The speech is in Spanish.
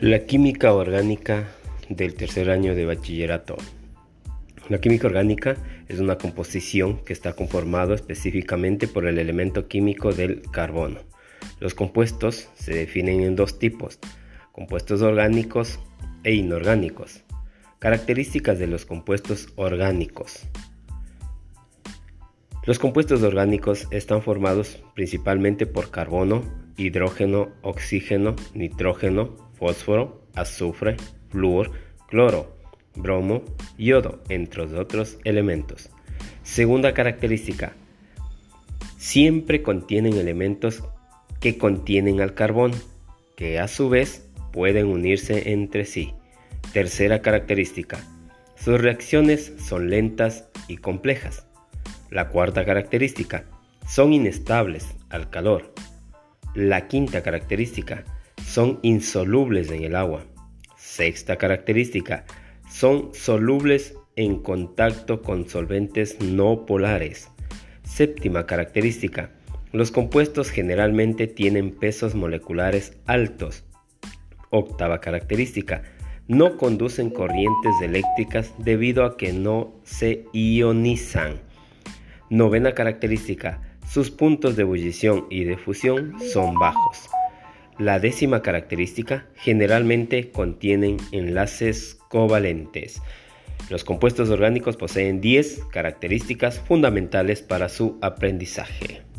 La química orgánica del tercer año de bachillerato. La química orgánica es una composición que está conformado específicamente por el elemento químico del carbono. Los compuestos se definen en dos tipos, compuestos orgánicos e inorgánicos. Características de los compuestos orgánicos. Los compuestos orgánicos están formados principalmente por carbono, hidrógeno, oxígeno, nitrógeno, fósforo, azufre, flúor, cloro, bromo, yodo, entre otros elementos. Segunda característica, siempre contienen elementos que contienen al carbón, que a su vez pueden unirse entre sí. Tercera característica, sus reacciones son lentas y complejas. La cuarta característica, son inestables al calor. La quinta característica, son insolubles en el agua. Sexta característica, son solubles en contacto con solventes no polares. Séptima característica, los compuestos generalmente tienen pesos moleculares altos. Octava característica, no conducen corrientes eléctricas debido a que no se ionizan. Novena característica, sus puntos de ebullición y de fusión son bajos. La décima característica generalmente contienen enlaces covalentes. Los compuestos orgánicos poseen 10 características fundamentales para su aprendizaje.